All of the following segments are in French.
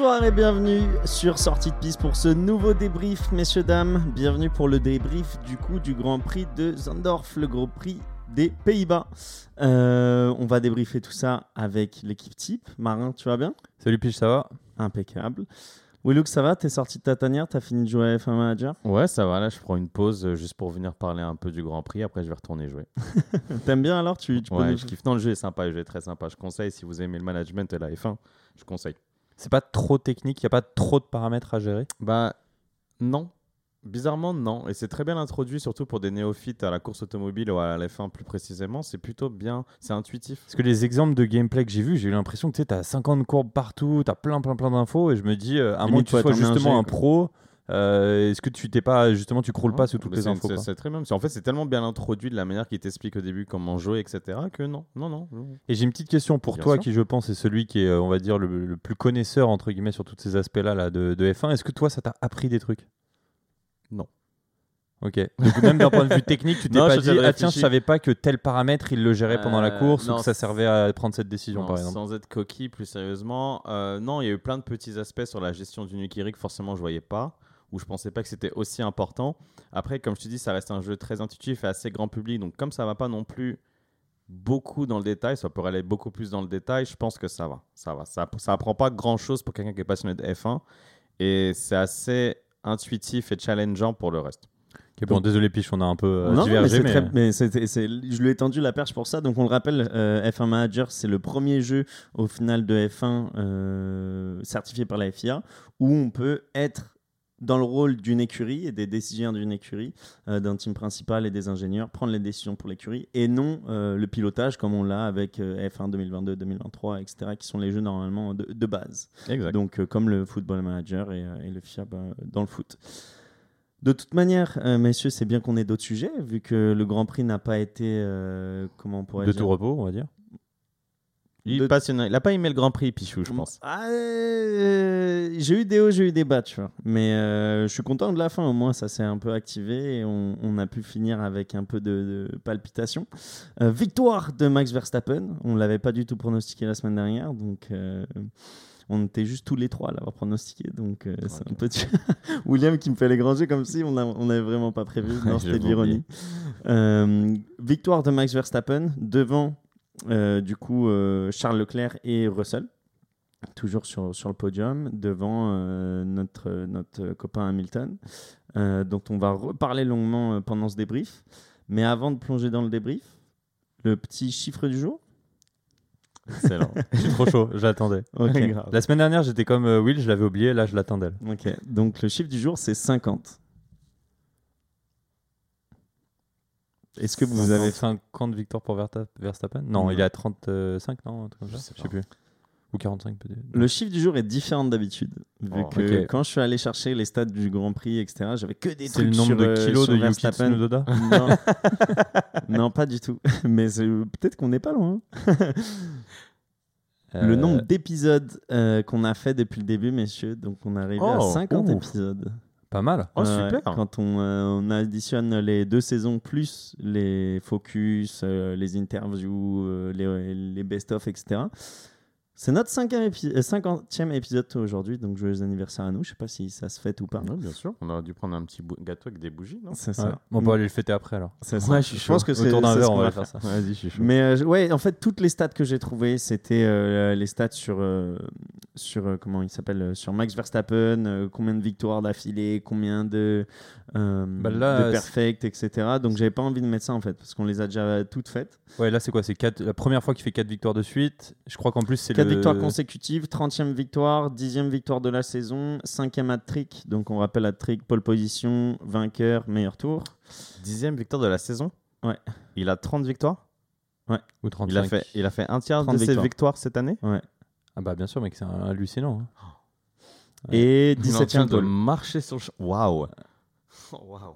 Bonsoir et bienvenue sur Sortie de piste pour ce nouveau débrief, messieurs, dames. Bienvenue pour le débrief du coup du Grand Prix de Zandorf, le Grand Prix des Pays-Bas. Euh, on va débriefer tout ça avec l'équipe type. Marin, tu vas bien? Salut Pich, ça va? Impeccable. Willuk, ça va? T'es sorti de ta tanière T'as fini de jouer à F1 Manager? Ouais, ça va. Là, je prends une pause euh, juste pour venir parler un peu du Grand Prix. Après, je vais retourner jouer. T'aimes bien alors? Tu, tu peux Ouais, nous- je kiffe. Non, le jeu est sympa. Le jeu est très sympa. Je conseille si vous aimez le management et la F1, je conseille. C'est pas trop technique, il n'y a pas trop de paramètres à gérer Bah, non. Bizarrement, non. Et c'est très bien introduit, surtout pour des néophytes à la course automobile ou à la F1 plus précisément. C'est plutôt bien. C'est intuitif. Parce que les exemples de gameplay que j'ai vus, j'ai eu l'impression que tu as 50 courbes partout, tu as plein plein plein d'infos et je me dis, euh, à moins que tu sois un justement un pro, euh, est-ce que tu t'es pas, justement, tu croules pas sous toutes les c'est- infos c'est- très bien. Qu'en fait, c'est tellement bien introduit de la manière qu'il t'explique au début comment jouer, etc. que non. Non, non. non. Et j'ai une petite question pour Bien toi sûr. qui, je pense, est celui qui est, euh, on va dire, le, le plus connaisseur, entre guillemets, sur tous ces aspects-là là, de, de F1. Est-ce que toi, ça t'a appris des trucs? Non. Ok. Donc même d'un point de vue technique, tu t'es pas dit, ah tiens, je savais pas que tel paramètre, il le gérait pendant la Euh, course ou que ça servait à prendre cette décision, Non, par exemple. Sans être coquille, plus sérieusement, euh, non, il y a eu plein de petits aspects sur la gestion du Nukiri que forcément je voyais pas, ou je pensais pas que c'était aussi important. Après, comme je te dis, ça reste un jeu très intuitif et assez grand public, donc comme ça va pas non plus beaucoup dans le détail, ça pourrait aller beaucoup plus dans le détail, je pense que ça va. Ça va. Ça, ça apprend pas grand chose pour quelqu'un qui est passionné de F1, et c'est assez intuitif et challengeant pour le reste. Ok, bon, désolé Piche, on a un peu euh, Non, non, mais divergé, mais, je lui ai tendu la perche pour ça. Donc on le rappelle, euh, F1 Manager, c'est le premier jeu au final de F1 euh, certifié par la FIA où on peut être dans le rôle d'une écurie et des décisions d'une écurie, euh, d'un team principal et des ingénieurs, prendre les décisions pour l'écurie et non euh, le pilotage comme on l'a avec euh, F1 2022, 2023, etc., qui sont les jeux normalement de, de base. Exact. Donc, euh, comme le Football Manager et, et le FIA bah, dans le foot. De toute manière, euh, messieurs, c'est bien qu'on ait d'autres sujets, vu que le Grand Prix n'a pas été. euh, comment on pourrait de dire tout repos, on va dire. Il, de- il a pas aimé le Grand Prix, Pichou, je pense. Ah, euh, j'ai eu des hauts, j'ai eu des bas, tu vois. Mais euh, je suis content de la fin, au moins, ça s'est un peu activé et on, on a pu finir avec un peu de, de palpitation. Euh, victoire de Max Verstappen, on l'avait pas du tout pronostiqué la semaine dernière, donc. on était juste tous les trois à l'avoir pronostiqué, donc euh, c'est un peu. William qui me fait les grands jeux comme si on n'avait vraiment pas prévu. Non, c'était de l'ironie. Euh, victoire de Max Verstappen devant du coup euh, Charles Leclerc et Russell, toujours sur, sur le podium, devant euh, notre, notre copain Hamilton, euh, dont on va reparler longuement euh, pendant ce débrief. Mais avant de plonger dans le débrief, le petit chiffre du jour? Excellent. Je suis trop chaud, je l'attendais. Ok. Grave. La semaine dernière, j'étais comme euh, Will, je l'avais oublié, là je l'attendais. Ok, donc le chiffre du jour, c'est 50. Est-ce que vous avez 50 victoires pour Verstappen? Non, il est à 35, non Je sais Je sais plus. Ou 45 peut-être. Le chiffre du jour est différent d'habitude. Vu Oh, que quand je suis allé chercher les stats du Grand Prix, etc., j'avais que des C'est le trucs nombre sur, de euh, kilos sur de Yuki Verstappen. Tsunoda? Non. non, pas du tout. Mais c'est- peut-être qu'on n'est pas loin. Le Euh, nombre d'épisodes euh, qu'on a fait depuis le début, messieurs. Donc, on est arrivé à Oh, 50 ouf. épisodes. Pas mal. Oh, Ouais, super. Quand on, euh, on additionne les deux saisons plus les focus, euh, les interviews, euh, les, les best-of, etc. C'est notre cinquième épi- euh, 50e épisode aujourd'hui, donc joyeux anniversaire à nous. Je sais pas si ça se fête ou pas. Ouais, bien sûr. On aurait dû prendre un petit bou- gâteau avec des bougies, non? C'est Ouais. ça. On peut aller le fêter après alors. C'est ça. Ouais, je pense que c'est Autour d'un verre, on va faire ça. Vas-y, je suis chaud. Mais euh, ouais, en fait, toutes les stats que j'ai trouvées, c'était euh, les stats sur, euh, sur euh, comment il s'appelle, euh, sur Max Verstappen, euh, combien de victoires d'affilée, combien de, euh, Bah là, de perfect, etc. Donc j'avais pas envie de mettre ça en fait, parce qu'on les a déjà toutes faites. Ouais, là c'est quoi? C'est quatre- la première fois qu'il fait 4 victoires de suite. Je crois qu'en plus c'est 4 le... victoires consécutives, 30e victoire, 10e victoire de la saison, 5e hat-trick. Donc on rappelle hat-trick, pole position, vainqueur, meilleur tour. Dixième victoire de la saison. Ouais. Il a 30 victoires. Ou 35. Il a, fait, il a fait un tiers 30 de ses victoires. victoires cette année. Ah bah bien sûr mec, c'est un- hallucinant. hein. Ouais. Et Il est en train 17e de marcher sur le champ. Waouh. Waouh.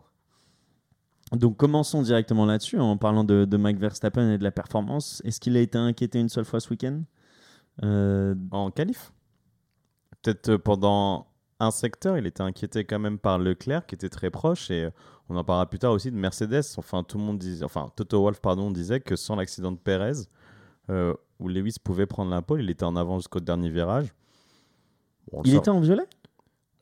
Donc commençons directement là-dessus en parlant de, de Mike Verstappen et de la performance. Est-ce qu'il a été inquiété une seule fois ce week-end? Euh, En qualif? Peut-être euh, pendant un secteur, il était inquiété quand même par Leclerc qui était très proche et euh, on en parlera plus tard aussi de Mercedes. Enfin, tout le monde disait, enfin, Toto Wolff pardon disait que sans l'accident de Perez, euh, où Lewis pouvait prendre la pole, il était en avant jusqu'au dernier virage. Bon, Il était en violet?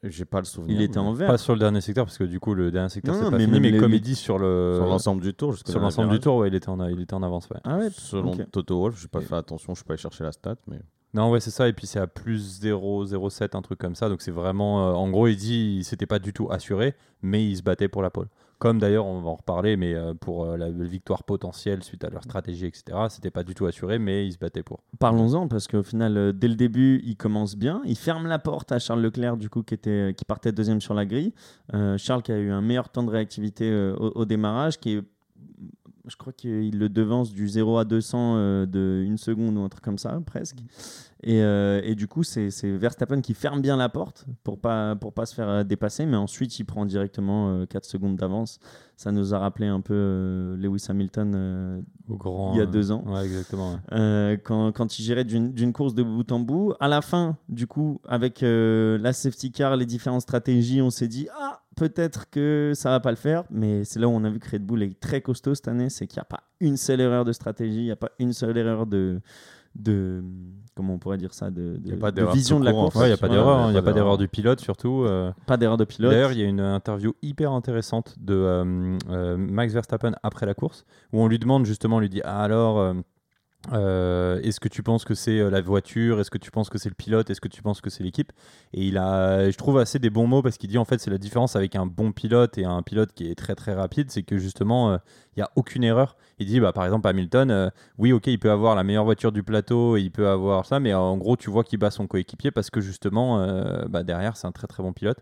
J'ai pas le souvenir. Il était en vert. Pas sur le dernier secteur, parce que du coup, le dernier secteur, c'est pas mais fini. Mais les comme huit- il dit sur le. Sur l'ensemble du tour, Sur l'ensemble du tour, ouais, il, était en, il était en avance. Ouais. Ah ouais Selon ok. Toto Wolff, j'ai pas Et- fait attention, je suis pas allé chercher la stat, mais Non, ouais, c'est ça. Et puis c'est à plus 0,07, un truc comme ça. Donc c'est vraiment. euh, en gros, il dit il s'était pas du tout assuré, mais il se battait pour la pole. Comme d'ailleurs, on va en reparler, mais euh, pour euh, la victoire potentielle suite à leur stratégie, etc., c'était pas du tout assuré, mais il se battait pour. Parlons-en, parce qu'au final, euh, dès le début, il commence bien. Il ferme la porte à Charles Leclerc, du coup, qui, était, qui partait deuxième sur la grille. Charles qui a eu un meilleur temps de réactivité au, au démarrage, qui est, je crois qu'il le devance du 0 à 200 euh, de une seconde ou un truc comme ça, presque. Et, euh, et du coup, c'est Verstappen qui ferme bien la porte pour pas, pour pas se faire euh, dépasser, mais ensuite, il prend directement euh, 4 secondes d'avance. Ça nous a rappelé un peu euh, Lewis Hamilton Au grand, Il y a deux ans. Ouais, exactement. ouais. quand, quand il gérait d'une d'une course de bout en bout. À la fin, du coup, avec la safety car, les différentes stratégies, on s'est dit ah peut-être que ça va pas le faire. Mais c'est là où on a vu que Red Bull est très costaud cette année, c'est qu'il n'y a pas une seule erreur de stratégie, il n'y a pas une seule erreur de de comment on pourrait dire ça de, pas de d'erreur vision de la course. Ouais, il n'y a pas d'erreur. Il n'y a pas d'erreur du pilote, surtout. euh. Pas d'erreur de pilote. D'ailleurs, il y a une interview hyper intéressante de euh, euh, Max Verstappen après la course, où on lui demande justement, on lui dit Ah, alors, euh, euh, est-ce que tu penses que c'est euh, la voiture? Est-ce que tu penses que c'est le pilote? Est-ce que tu penses que c'est l'équipe? Et il a, je trouve, assez des bons mots parce qu'il dit en fait, c'est la différence avec un bon pilote et un pilote qui est très très rapide, c'est que justement, euh, il n'y a aucune erreur. Il dit, bah, par exemple, Hamilton, euh, oui, ok, il peut avoir la meilleure voiture du plateau et il peut avoir ça, mais en gros, tu vois qu'il bat son coéquipier parce que justement, euh, bah, derrière, c'est un très très bon pilote.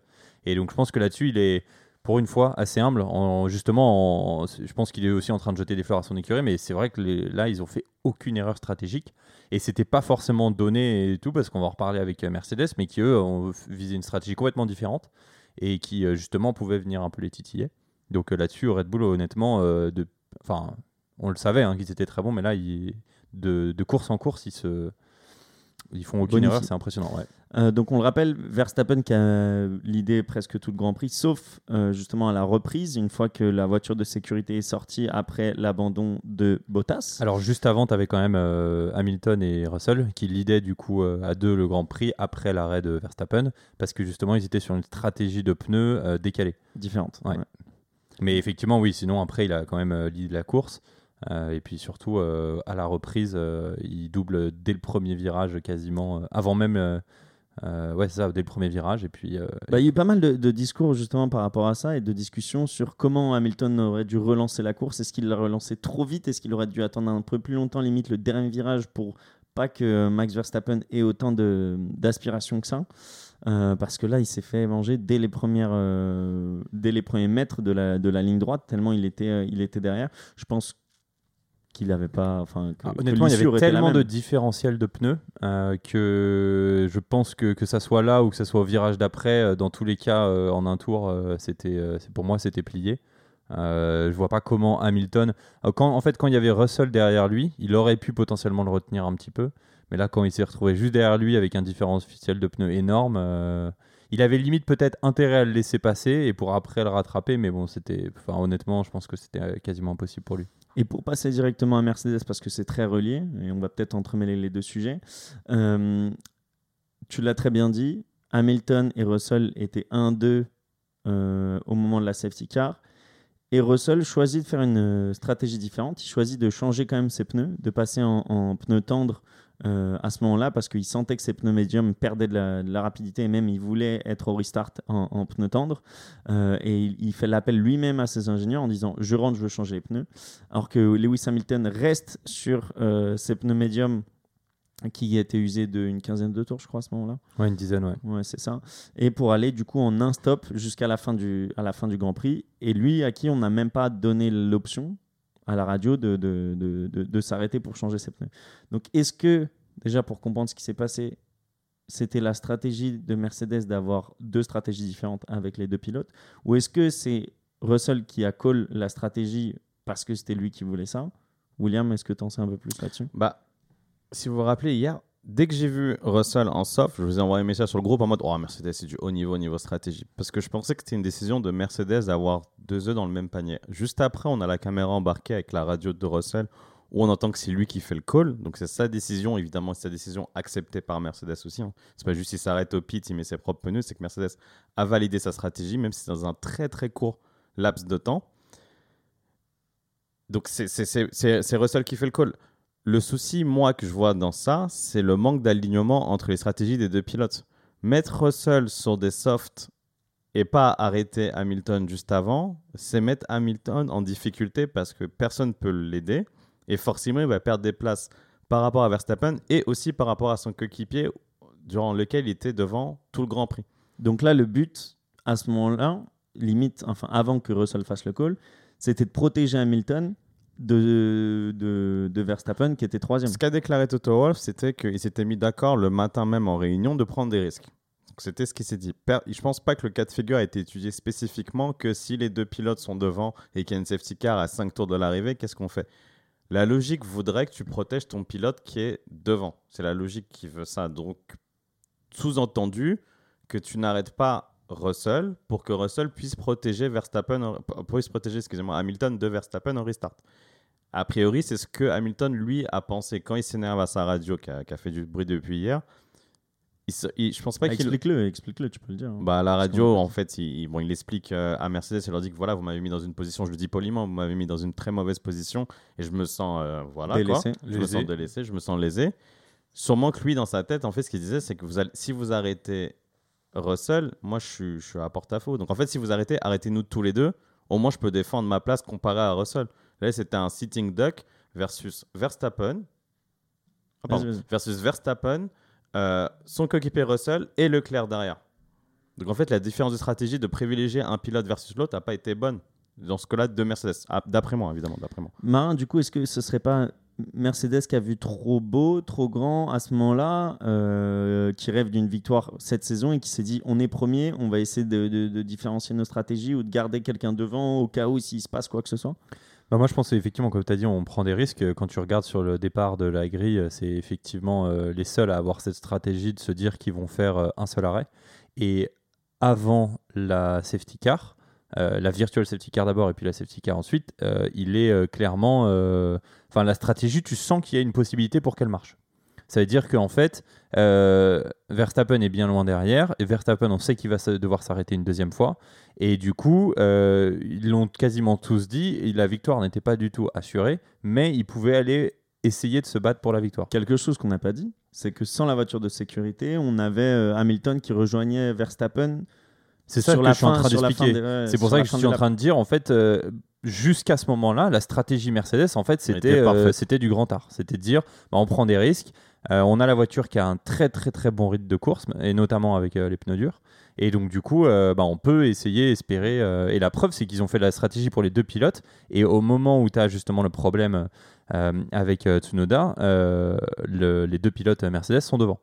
Et donc, je pense que là-dessus, il est pour une fois assez humble. En, justement, en- je pense qu'il est aussi en train de jeter des fleurs à son écurie, mais c'est vrai que les- là, ils ont fait aucune erreur stratégique et c'était pas forcément donné et tout parce qu'on va en reparler avec euh, Mercedes, mais qui eux ont visé une stratégie complètement différente et qui euh, justement pouvaient venir un peu les titiller. Donc euh, là-dessus, Red Bull, honnêtement, euh, de, enfin, on le savait hein, qu'ils étaient très bons, mais là, ils- de, de course en course, ils se ils font aucune erreur, c'est impressionnant. Ouais. Euh, donc on le rappelle, Verstappen qui a l'idée presque tout le Grand Prix, sauf euh, justement à la reprise, une fois que la voiture de sécurité est sortie après l'abandon de Bottas. Alors juste avant, tu avais quand même euh, Hamilton et Russell qui leadaient du coup à deux le Grand Prix après l'arrêt de Verstappen parce que justement ils étaient sur une stratégie de pneus décalée. différente. Ouais. Mais effectivement, oui, sinon après il a quand même lead la course. Euh, et puis surtout euh, à la reprise, euh, il double dès le premier virage quasiment, avant même. Euh, euh, ouais, c'est ça, dès le premier virage. Et puis euh, Bah, il y a eu pas mal de, de discours justement par rapport à ça et de discussions sur comment Hamilton aurait dû relancer la course. Est-ce qu'il l'a relancé trop vite? Est-ce qu'il aurait dû attendre un peu plus longtemps, limite le dernier virage, pour pas que Max Verstappen ait autant d'aspiration que ça? Euh, parce que là, il s'est fait manger dès les, premières, euh, dès les premiers mètres de la, de la ligne droite, tellement il était, euh, il était derrière. Je pense qu'il n'avait pas. Enfin, que- Ah, que honnêtement, il y avait tellement de différentiels de pneus euh, que je pense que que ça soit là ou que ça soit au virage d'après, euh, dans tous les cas, euh, en un tour, c'était, pour moi, c'était plié. Je vois pas comment Hamilton. Quand, en fait, quand il y avait Russell derrière lui, il aurait pu potentiellement le retenir un petit peu. Mais là, quand il s'est retrouvé juste derrière lui avec un différentiel de pneus énorme, il avait limite peut-être intérêt à le laisser passer et pour après le rattraper. Mais bon, c'était. Enfin, honnêtement, je pense que c'était quasiment impossible pour lui. Et pour passer directement à Mercedes, parce que c'est très relié, et on va peut-être entremêler les deux sujets, euh, tu l'as très bien dit, Hamilton et Russell étaient 1-2 euh, au moment de la safety car. Et Russell choisit de faire une euh, stratégie différente. Il choisit de changer quand même ses pneus, de passer en, en pneus tendres euh, à ce moment-là, parce qu'il sentait que ses pneus médiums perdaient de la, de la rapidité et même il voulait être au restart en, en pneus tendres. Euh, et il, il fait l'appel lui-même à ses ingénieurs en disant Je rentre, je veux changer les pneus. Alors que Lewis Hamilton reste sur euh, ses pneus médiums qui étaient usés d'une quinzaine de tours, je crois, à ce moment-là. Ouais, une dizaine, ouais. Ouais, c'est ça. Et pour aller du coup en un stop jusqu'à la fin du à la fin du Grand Prix. Et lui, à qui on n'a même pas donné l'option à la radio de, de, de, de- s'arrêter pour changer ses pneus. Donc, est-ce que déjà pour comprendre ce qui s'est passé, c'était la stratégie de Mercedes d'avoir deux stratégies différentes avec les deux pilotes, ou est-ce que c'est Russell qui a call la stratégie parce que c'était lui qui voulait ça? William, est-ce que tu en sais un peu plus là-dessus? Bah, si vous vous rappelez, hier, dès que j'ai vu Russell en soft, je vous ai envoyé un message sur le groupe en mode Oh, Mercedes, c'est du haut niveau, niveau stratégie. Parce que je pensais que c'était une décision de Mercedes d'avoir deux œufs dans le même panier. Juste après, on a la caméra embarquée avec la radio de Russell. où on entend que c'est lui qui fait le call. Donc c'est sa décision, évidemment, c'est sa décision acceptée par Mercedes aussi. Hein. C'est pas juste qu'il s'arrête au pit, il met ses propres pneus, c'est que Mercedes a validé sa stratégie, même si c'est dans un très très court laps de temps. Donc c'est Russell qui fait le call. Le souci, moi, que je vois dans ça, c'est le manque d'alignement entre les stratégies des deux pilotes. Mettre Russell sur des softs et pas arrêter Hamilton juste avant, c'est mettre Hamilton en difficulté parce que personne ne peut l'aider. Et forcément, il va perdre des places par rapport à Verstappen et aussi par rapport à son coéquipier durant lequel il était devant tout le Grand Prix. Donc là, le but, à ce moment-là, limite, enfin avant que Russell fasse le call, c'était de protéger Hamilton de, Verstappen qui était troisième. Ce qu'a déclaré Toto Wolff, c'était qu'il s'était mis d'accord le matin même en réunion de prendre des risques. C'était ce qui s'est dit. Je pense pas que le cas de figure a été étudié spécifiquement que si les deux pilotes sont devant et qu'il y a une safety car à 5 tours de l'arrivée, qu'est-ce qu'on fait? La logique voudrait que tu protèges ton pilote qui est devant. C'est la logique qui veut ça. Donc, sous-entendu que tu n'arrêtes pas Russell pour que Russell puisse protéger Verstappen, puisse protéger, excusez-moi, Hamilton de Verstappen au restart. A priori, c'est ce que Hamilton lui a pensé quand il s'énerve à sa radio qui a, fait du bruit depuis hier. Il, je pense pas qu'il explique-le, explique-le, tu peux le dire. Hein. Bah la radio, en fait, il, bon, il explique euh, à Mercedes, il leur dit que voilà, vous m'avez mis dans une position, je le dis poliment, vous m'avez mis dans une très mauvaise position et je me sens euh, voilà délaissé, je me sens délaissé, je me sens lésé. Sûrement que lui, dans sa tête, en fait, ce qu'il disait, c'est que vous allez, si vous arrêtez Russell, moi, je suis, je suis à porte-à-faux. Donc, en fait, si vous arrêtez, arrêtez-nous tous les deux. Au moins, je peux défendre ma place comparé à Russell. Là, c'était un sitting duck versus Verstappen. Ah, versus Verstappen, euh, son coéquipier Russell et Leclerc derrière. Donc, en fait, la différence de stratégie de privilégier un pilote versus l'autre n'a pas été bonne dans ce cas-là de Mercedes. Ah, d'après moi, évidemment. D'après moi. Marin, du coup, est-ce que ce serait pas Mercedes qui a vu trop beau, trop grand à ce moment-là, euh, qui rêve d'une victoire cette saison et qui s'est dit on est premier, on va essayer de, différencier nos stratégies ou de garder quelqu'un devant au cas où s'il se passe quoi que ce soit bah moi, je pense effectivement, comme tu as dit, on prend des risques. Quand tu regardes sur le départ de la grille, c'est effectivement euh, les seuls à avoir cette stratégie de se dire qu'ils vont faire euh, un seul arrêt. Et avant la safety car, euh, la virtual safety car d'abord et puis la safety car ensuite, euh, il est euh, clairement. Enfin, la stratégie, tu sens qu'il y a une possibilité pour qu'elle marche. Ça veut dire qu'en fait, Verstappen est bien loin derrière. Et Verstappen, on sait qu'il va devoir s'arrêter une deuxième fois. Et du coup, ils l'ont quasiment tous dit. La victoire n'était pas du tout assurée. Mais il pouvait aller essayer de se battre pour la victoire. Quelque chose qu'on n'a pas dit, c'est que sans la voiture de sécurité, on avait Hamilton qui rejoignait Verstappen c'est ça que je suis en train d'expliquer. c'est pour ça que je suis en train de dire, en fait, euh, jusqu'à ce moment-là, la stratégie Mercedes, en fait, c'était euh, du grand art. C'était de dire, bah, on prend des risques. Euh, on a la voiture qui a un très très très bon rythme de course, et notamment avec les pneus durs. Et donc du coup, bah, on peut essayer, espérer. et la preuve, c'est qu'ils ont fait la stratégie pour les deux pilotes. Et au moment où tu as justement le problème avec Tsunoda, les deux pilotes Mercedes sont devant.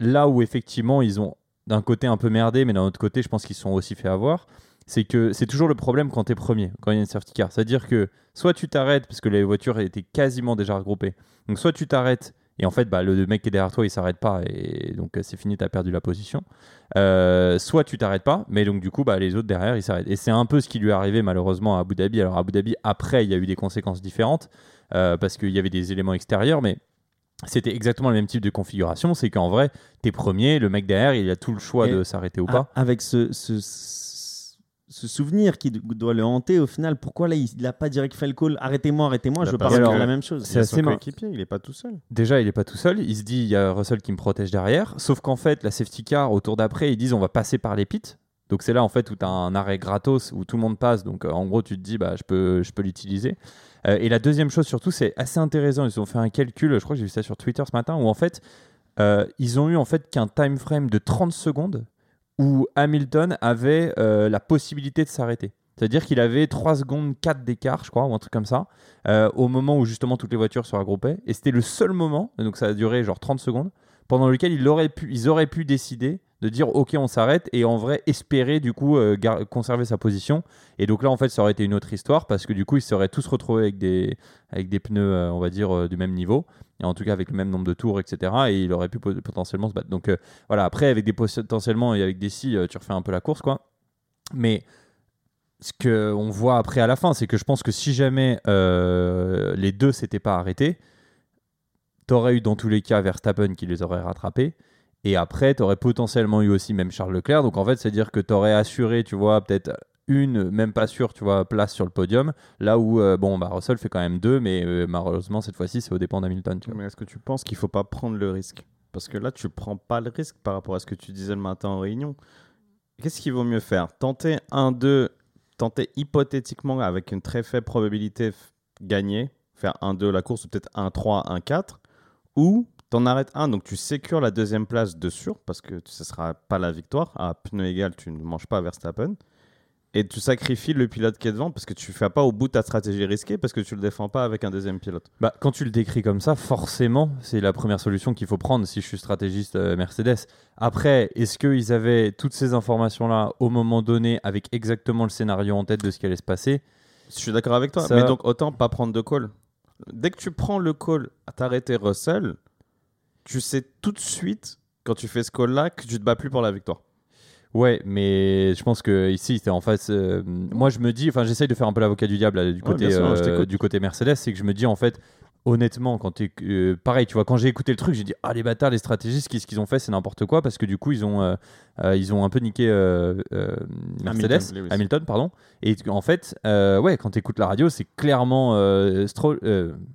là où effectivement ils ont d'un côté un peu merdé, mais d'un autre côté, je pense qu'ils sont aussi fait avoir. C'est que c'est toujours le problème quand tu es premier, quand il y a une safety car. C'est-à-dire que soit tu t'arrêtes parce que les voitures étaient quasiment déjà regroupées. Donc soit tu t'arrêtes et en fait bah, le mec qui est derrière toi il s'arrête pas et donc c'est fini, tu as perdu la position. Euh, soit tu t'arrêtes pas, mais donc du coup bah, les autres derrière ils s'arrêtent. Et c'est un peu ce qui lui est arrivé malheureusement à Abu Dhabi. Alors à Abu Dhabi après il y a eu des conséquences différentes euh, parce qu'il y avait des éléments extérieurs, mais c'était exactement le même type de configuration. C'est qu'en vrai, t'es premier, le mec derrière, il a tout le choix de s'arrêter ou pas. Avec ce, ce, souvenir qui doit le hanter, au final, pourquoi là, il n'a pas direct fait le call Arrêtez-moi, arrêtez-moi, je veux pas la même chose. C'est assez équipier, il n'est pas tout seul. Déjà, il n'est pas tout seul. Il se dit, il y a Russell qui me protège derrière. Sauf qu'en fait, la safety car, au tour d'après, ils disent, on va passer par les pits. Donc c'est là en fait où tu as un arrêt gratos où tout le monde passe. Donc euh, en gros, tu te dis, bah, je peux, je peux l'utiliser. Euh, et la deuxième chose surtout, c'est assez intéressant. Ils ont fait un calcul, je crois que j'ai vu ça sur Twitter ce matin, où en fait, euh, ils ont eu en fait qu'un time frame de 30 secondes où Hamilton avait la possibilité de s'arrêter. C'est-à-dire qu'il avait 3 secondes 4 d'écart, je crois, ou un truc comme ça, au moment où justement toutes les voitures se regroupaient. Et c'était le seul moment, donc ça a duré genre 30 secondes, pendant lequel pu, ils auraient pu décider de dire ok on s'arrête et en vrai espérer du coup euh, conserver sa position. Et donc là en fait ça aurait été une autre histoire parce que du coup ils seraient tous retrouvés avec des, avec des pneus euh, on va dire euh, du même niveau. Et en tout cas avec le même nombre de tours etc et il aurait pu potentiellement se battre. Donc voilà. Après avec des potentiellement et avec des si tu refais un peu la course quoi. Mais ce qu'on voit après à la fin, c'est que je pense que si jamais les deux s'étaient pas arrêtés, t'aurais eu dans tous les cas Verstappen qui les aurait rattrapés. Et après, t'aurais potentiellement eu aussi même Charles Leclerc. Donc en fait, c'est-à-dire que t'aurais assuré, tu vois, peut-être une, même pas sûr, tu vois, place sur le podium. Là où, euh, bon, bah, Russell fait quand même deux, mais euh, malheureusement, cette fois-ci, c'est au dépend d'Hamilton. tu. Mais est-ce que tu penses qu'il faut pas prendre le risque? Parce que là, tu prends pas le risque par rapport à ce que tu disais le matin en réunion. Qu'est-ce qu'il vaut mieux faire? Tenter 1-2, tenter hypothétiquement avec une très faible probabilité gagner, faire 1-2 la course ou peut-être 1-3, 1-4, ou t'en arrêtes un, donc tu sécures la deuxième place de sûr, parce que ce sera pas la victoire. À pneu égal, tu ne manges pas Verstappen. Et tu sacrifies le pilote qui est devant parce que tu fais pas au bout de ta stratégie risquée parce que tu le défends pas avec un deuxième pilote. Bah, quand tu le décris comme ça, forcément, c'est la première solution qu'il faut prendre si je suis stratégiste euh, Mercedes. Après, est-ce qu'ils avaient toutes ces informations-là au moment donné avec exactement le scénario en tête de ce qui allait se passer? Je suis d'accord avec toi, Ça- mais donc autant pas prendre de call. Dès que tu prends le call à t'arrêter Russell, tu sais tout de suite, quand tu fais ce call-là, que tu te bats plus pour la victoire. Ouais, mais je pense que ici, c'était en face. euh, moi, je me dis, enfin, j'essaye de faire un peu l'avocat du diable là, du, côté, sûr, euh, du côté Mercedes, c'est que je me dis en fait, honnêtement, quand t'es, euh, pareil, tu vois, quand j'ai écouté le truc, j'ai dit, ah les bâtards, les stratégistes, qu'est-ce qu'ils ont fait, c'est n'importe quoi, parce que du coup, ils ont, euh, euh, ils ont un peu niqué Mercedes, Hamilton, pardon. Et en fait, ouais, quand tu écoutes la radio, c'est clairement Stroll,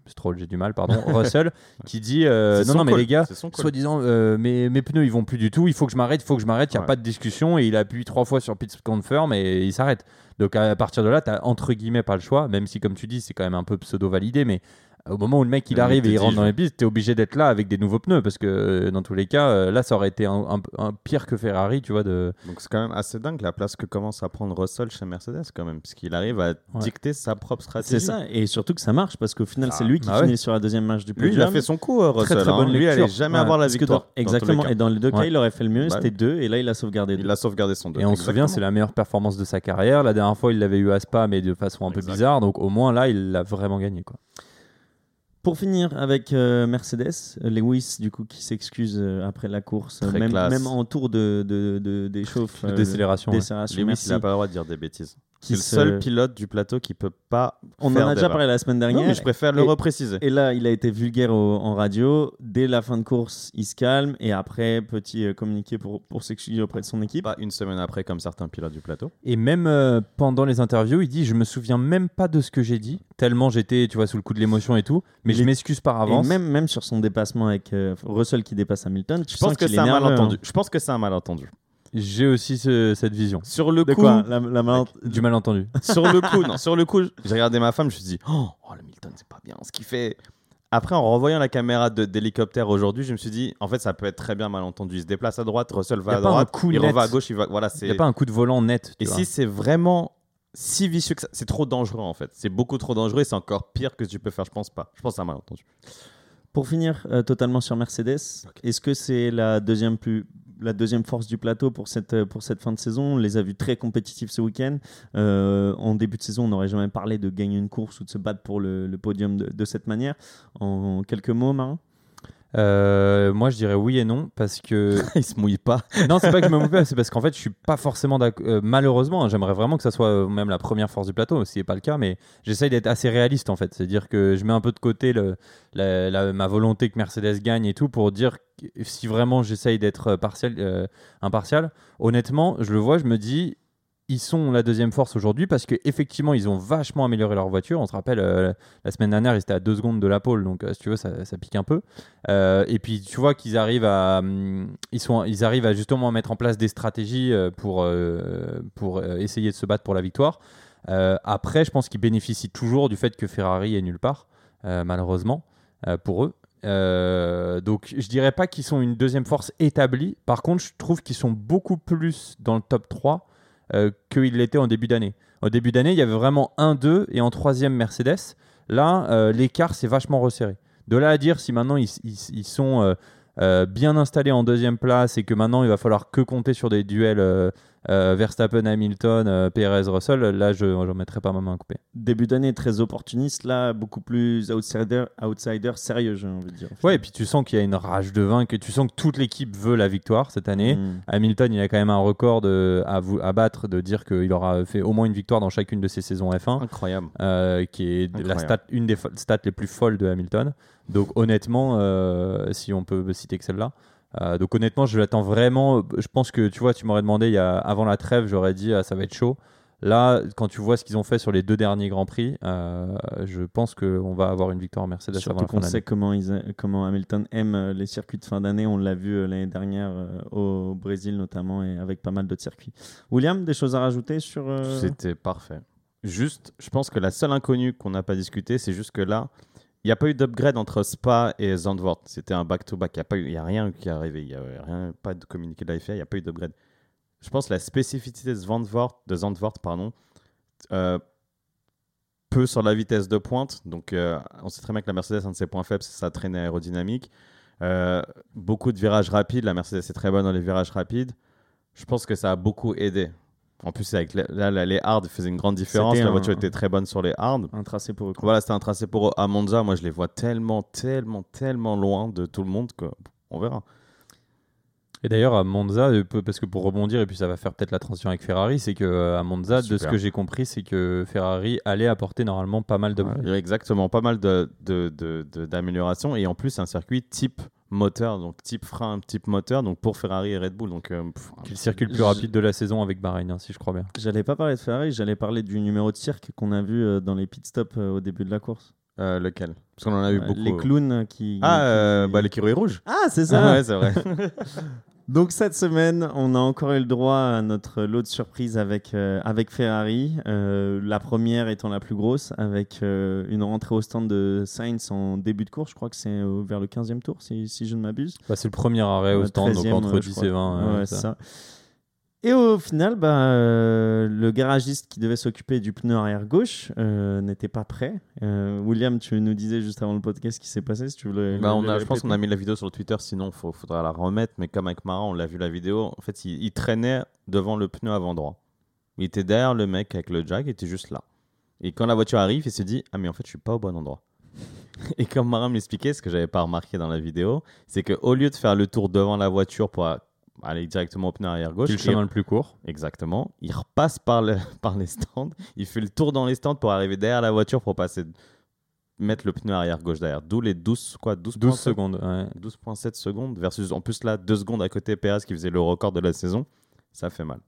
Stroll, j'ai du mal, pardon, Russell, qui dit, non, non, mais call, les gars, soi-disant mes, mes pneus ils vont plus du tout, il faut que je m'arrête, il faut que je m'arrête, il n'y a Ouais. pas de discussion et il appuie trois fois sur pit confirm et il s'arrête. Donc à partir de là, tu entre guillemets pas le choix, même si comme tu dis c'est quand même un peu pseudo-validé, mais au moment où le mec il Le arrive et il rentre dans les pistes, tu es obligé d'être là avec des nouveaux pneus parce que euh, dans tous les cas, euh, là ça aurait été un, un- un pire que Ferrari, tu vois. De... Donc c'est quand même assez dingue la place que commence à prendre Russell chez Mercedes quand même, puisqu'il arrive à Ouais. dicter sa propre stratégie. C'est ça, et surtout que ça marche parce qu'au final, Ah, c'est lui qui ah ouais. finit sur la deuxième marche du Lui, il a podium. fait son coup, euh, Russell. très hein. bonne Lui, il allait jamais Ouais, avoir la victoire. dans- exactement, et dans les deux cas, Ouais. il aurait fait le mieux, Bah c'était deux, et là, il a sauvegardé deux. Il a sauvegardé son deux. Et on se souvient, c'est la meilleure performance de sa carrière. La dernière fois, il l'avait eu à Spa, mais de façon un peu Exact. bizarre. Donc au moins là, il l'a vraiment gagné. Quoi. Pour finir avec euh, Mercedes, Lewis du coup qui s'excuse euh, après la course, même, en tour de, de, de- De euh, décélération. Lewis, merci, il n'a pas le droit de dire des bêtises. Qui C'est le se- seul pilote du plateau qui peut pas. On en a déjà parlé la semaine Non, dernière. mais je préfère le Et- repréciser. Et là, il a été vulgaire au- en radio. Dès la fin de course, il se calme. Et après, petit euh, communiqué pour, pour s'excuser auprès de son équipe. Pas une semaine après, comme certains pilotes du plateau. Et même euh, pendant les interviews, il dit Je me souviens même pas de ce que j'ai dit, tellement j'étais, tu vois, sous le coup de l'émotion et tout. Mais Il je m'excuse par Et avance. même, même sur son dépassement avec euh, Russell qui dépasse Hamilton, Je pense que c'est est un nerveux, malentendu. hein. Je pense que c'est un malentendu. J'ai aussi ce- cette vision. Sur le De coup, quoi la, la malent- Du malentendu. sur le coup, non, sur le coup, j'ai regardé ma femme, je me suis dit, oh, oh, le Milton, c'est pas bien ce qu'il fait. Après, en revoyant la caméra de- d'hélicoptère aujourd'hui, je me suis dit, en fait, ça peut être très bien malentendu. Il se déplace à droite, Russell Y va a à pas un droite, coup il net. revient à gauche, il va. Voilà, Il c'est. n'y a pas un coup de volant net. tu Et vois. si c'est vraiment si vicieux que ça, c'est trop dangereux en fait. C'est beaucoup trop dangereux et c'est encore pire que tu peux faire. Je pense pas. Je pense que c'est un malentendu. Pour finir euh, totalement sur Mercedes, est-ce que c'est la deuxième plus la deuxième force du plateau pour cette, euh, pour cette fin de saison On les a vus très compétitifs ce week-end. Euh, en début de saison, on n'aurait jamais parlé de gagner une course ou de se battre pour le, podium de, de cette manière. En, quelques mots, Marin? Euh, moi, je dirais oui et non parce que il se mouille pas. non, c'est pas que je me mouille pas, c'est parce qu'en fait, je suis pas forcément d'accord. euh, malheureusement, hein, j'aimerais vraiment que ça soit euh, même la première force du plateau, ce qui n'est pas le cas, mais j'essaye d'être assez réaliste en fait. C'est-à-dire que je mets un peu de côté le, la- la- ma volonté que Mercedes gagne et tout pour dire si vraiment j'essaye d'être partial, impartial. Honnêtement, je le vois, je me dis. Ils sont la deuxième force aujourd'hui parce qu'effectivement, ils ont vachement amélioré leur voiture. On se rappelle, euh, la semaine dernière, ils étaient à 2 secondes de la pole, donc euh, si tu veux, ça, pique un peu. Euh, et puis tu vois qu'ils arrivent à, hum, ils sont, ils arrivent à justement mettre en place des stratégies pour pour essayer de se battre pour la victoire. Après, je pense qu'ils bénéficient toujours du fait que Ferrari est nulle part, malheureusement pour eux. Donc je dirais pas qu'ils sont une deuxième force établie. Par contre, je trouve qu'ils sont beaucoup plus dans le top 3 euh, qu'ils l'étaient en début d'année. Au début d'année, il y avait vraiment 1-2 et en troisième Mercedes. Là, euh, l'écart s'est vachement resserré. De là à dire si maintenant ils, ils- sont euh, bien installés en deuxième place et que maintenant il va falloir que compter sur des duels euh, Verstappen, Hamilton, euh, Perez, Russell, là, je n'en mettrais pas ma main à couper. Début d'année très opportuniste, là, beaucoup plus outsider, outsider sérieux, j'ai envie de dire. Ouais, et puis tu sens qu'il y a une rage de vaincre, tu sens que toute l'équipe veut la victoire cette année. Mm. Hamilton, il a quand même un record de- à, vous- à battre de dire qu'il aura fait au moins une victoire dans chacune de ses saisons F1. Incroyable. euh, qui est la Incroyable. stat, une des stats les plus folles de Hamilton. Donc honnêtement, euh, si on peut citer que celle-là. Euh, donc honnêtement, je l'attends vraiment. Je pense que tu vois, tu m'aurais demandé il y a, avant la trêve, j'aurais dit ah, ça va être chaud. Là, quand tu vois ce qu'ils ont fait sur les deux derniers grands prix, euh, je pense qu'on va avoir une victoire Mercedes avant Surtout la fin qu'on de sait comment, ils a- comment Hamilton aime euh, les circuits de fin d'année. On l'a vu l'année dernière euh, au Brésil notamment et avec pas mal d'autres circuits. William, des choses à rajouter sur... euh, C'était parfait. Juste, je pense que la seule inconnue qu'on n'a pas discuté, c'est juste que là, il n'y a pas eu d'upgrade entre Spa et Zandvoort. C'était un back-to-back. Il n'y a, rien qui est arrivé. Il n'y a rien, pas de communiqué de la FIA. Il n'y a pas eu d'upgrade. Je pense que la spécificité de Zandvoort, de Zandvoort pardon, euh, peu sur la vitesse de pointe. Donc, euh, on sait très bien que la Mercedes, un de ses points faibles, c'est sa traînée aérodynamique. Euh, beaucoup de virages rapides. La Mercedes est très bonne dans les virages rapides. Je pense que ça a beaucoup aidé. En plus, avec la- là, là, les hards faisaient une grande différence. La un- voiture était très bonne sur les hards. Un tracé pour eux. quoi. Voilà, c'était un tracé pour eux. à Monza. Moi, je les vois tellement, tellement, tellement loin de tout le monde que on verra. Et d'ailleurs, à Monza, euh, parce que pour rebondir, et puis ça va faire peut-être la transition avec Ferrari, c'est que euh, à Monza, de ce que j'ai compris, c'est que Ferrari allait apporter normalement pas mal de. Exactement pas mal de- de- de- de- d'améliorations. et en plus, c'est un circuit type moteur, donc type frein, type moteur, donc pour Ferrari et Red Bull. Donc, euh, pff, le circuit le plus rapide de la saison avec Bahreïn, hein, si je crois bien. J'allais pas parler de Ferrari, j'allais parler du numéro de cirque qu'on a vu euh, dans les pit stops euh, au début de la course. euh, lequel? Parce qu'on en a eu beaucoup. Les clowns qui... Ah, qui- euh, bah, les Kirouilles rouges. Ah, c'est ça ouais, c'est vrai. Donc cette semaine, on a encore eu le droit à notre lot de surprises avec, euh, avec Ferrari. Euh, la première étant la plus grosse, avec euh, une rentrée au stand de Sainz en début de course. Je crois que c'est euh, vers le 15e tour, si, si je ne m'abuse. Bah, c'est le premier arrêt au Euh, stand, donc 13e, entre euh, je 10 crois. et 20. Ouais, euh, ça. ça. Et au final, bah, euh, le garagiste qui devait s'occuper du pneu arrière gauche euh, n'était pas prêt. Euh, William, tu nous disais juste avant le podcast ce qui s'est passé, si tu voulais. Bah, on a, je pense qu'on a mis la vidéo sur le Twitter, sinon il faudra la remettre. Mais comme avec Marin, on l'a vu la vidéo. En fait, il, il traînait devant le pneu avant droit. Il était derrière le mec avec le jack, il était juste là. Et quand la voiture arrive, il s'est dit Ah, mais en fait, je suis pas au bon endroit. Et comme Marin me l'expliquait, ce que j'avais pas remarqué dans la vidéo, c'est qu'au lieu de faire le tour devant la voiture pour aller directement au pneu arrière gauche, Qui est le chemin le plus court. exactement, il repasse par, le, par les stands, il fait le tour dans les stands pour arriver derrière la voiture pour passer mettre le pneu arrière gauche derrière. D'où les 12 quoi 12, 12 secondes. ouais. 12.7 secondes versus en plus là 2 secondes à côté Perez qui faisait le record de la saison. Ça fait mal.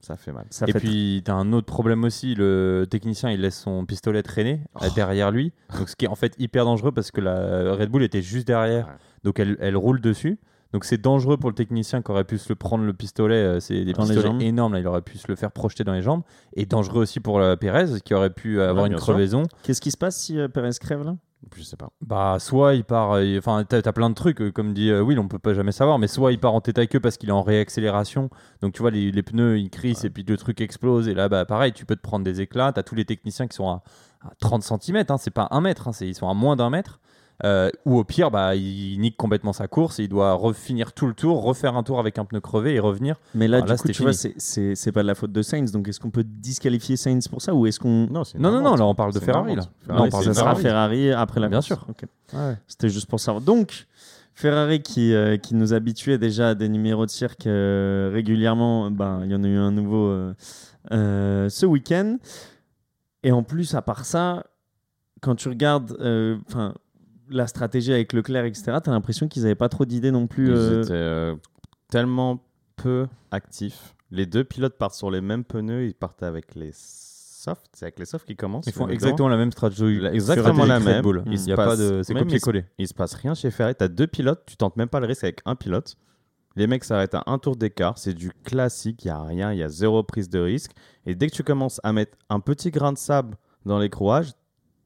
Ça fait mal. Ça Et fait puis, tu as un autre problème aussi. Le technicien, il laisse son pistolet traîner Oh. euh, derrière lui. Donc, ce qui est en fait hyper dangereux parce que la Red Bull était juste derrière. Ouais. Donc, elle, elle roule dessus. Donc, c'est dangereux pour le technicien qui aurait pu se le prendre le pistolet. euh, C'est des Dans pistolets énormes. Là, il aurait pu se le faire projeter dans les jambes. Et dangereux aussi pour euh, Perez qui aurait pu avoir Ouais, une crevaison. Qu'est-ce qui se passe si euh, Perez crève là? Je sais pas. Bah, soit il part, euh, enfin, t'as as plein de trucs, comme dit euh, Will, on peut pas jamais savoir, mais soit il part en tête à queue parce qu'il est en réaccélération, donc tu vois, les, les pneus ils crissent et puis le truc explose, et là, bah, pareil, tu peux te prendre des éclats, t'as tous les techniciens qui sont à, à 30 cm, hein, c'est pas un mètre, hein, c'est- ils sont à moins d'un mètre, euh, ou au pire, bah, il nique complètement sa course, et il doit refinir tout le tour, refaire un tour avec un pneu crevé et revenir. Mais là, du là, coup, tu vois, fini. c'est- c'est pas de la faute de Sainz. Donc, est-ce qu'on peut disqualifier Sainz pour ça ou est-ce qu'on. Non, Non, non, non, là on parle de Ferrari, là. Ferrari, on parle de sera Ferrari. Ferrari après la Bien course. sûr. Ok. C'était juste pour savoir. Donc, Ferrari qui, euh, qui nous habituait déjà à des numéros de cirque euh, régulièrement, ben, il y en a eu un nouveau euh, euh, ce week-end. Et en plus, à part ça, quand tu regardes euh, 'fin, la stratégie avec Leclerc, etc., tu as l'impression qu'ils n'avaient pas trop d'idées non plus. Ils euh, étaient euh, tellement peu actifs. Les deux pilotes partent sur les mêmes pneus, ils partent avec les softs. C'est avec les softs qui commencent. Ils font exactement la même stratégie. Exactement la même. Il se y a pas de, c'est copier-coller. Il se passe rien chez Ferrari. Tu as deux pilotes, tu tentes même pas le risque avec un pilote. Les mecs s'arrêtent à un tour d'écart. C'est du classique, il n'y a rien, il y a zéro prise de risque. Et dès que tu commences à mettre un petit grain de sable dans l'écrouage,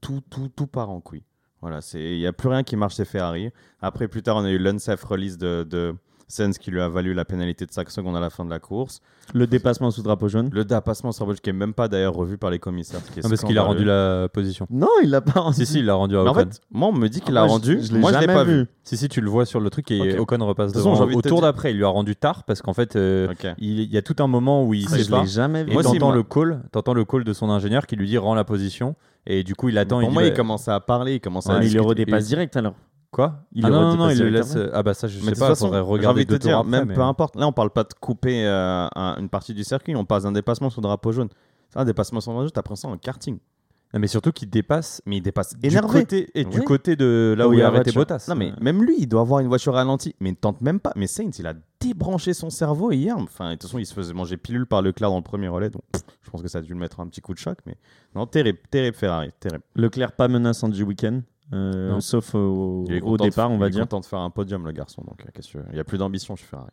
tout, tout, tout part en couille. Voilà, il n'y a plus rien qui marche chez Ferrari. Après, plus tard, on a eu l'unsafe release de, de, Sainz qui lui a valu la pénalité de 5 secondes à la fin de la course. Le dépassement sous drapeau jaune. Le dépassement sur qui est même pas d'ailleurs revu par les commissaires. ce qui est Non, parce qu'il a rendu la position. Non, il l'a pas rendu. Si, si, il l'a rendu à Mais en Ocon. fait, moi, on me dit qu'il Ah, l'a je- rendu. je l'ai moi, je l'ai jamais pas vu. vu. Si, si, tu le vois sur le truc et Ok. Ocon repasse De façon, devant. de Au tour d'après, il lui a rendu tard parce qu'en fait, euh, il y a tout un moment où il Ah, je sépare. l'ai jamais vu. Et t'entends moi. le call, t'entends le call de son ingénieur qui lui dit rends la position et du coup il attend. Pour il moi, il bah, commençait à parler, il commençait à il le redépasse direct alors. Quoi? Il ah le non, non, non, il le laisse. Ah bah ça je Mais sais pas, façon, faudrait j'ai regarder envie de deux te dire, tours après. même mais- peu importe. Là, on parle pas de couper euh, un- une partie du circuit, on passe d'un dépassement sur drapeau jaune. C'est un dépassement sur drapeau jaune, t'as pris ça en karting. Non, mais surtout qu'il dépasse Mais il dépasse du énervé. côté et du côté de là où où il a arrêté voiture. Bottas. Non, mais même lui, il doit avoir une voiture ralentie. Mais il ne tente même pas. Mais Sainz, il a débranché son cerveau hier. Enfin, de toute façon, il se faisait manger pilule par Leclerc dans le premier relais. Donc, pff, je pense que ça a dû le mettre un petit coup de choc. Mais non, terrible, terrible Ferrari. Terrible. Leclerc pas menaçant du week-end, euh, sauf au, Il est au content de- départ, on il va est dire. content de faire un podium, le garçon. Donc, euh, qu'est-ce que- il n'y a plus d'ambition chez Ferrari.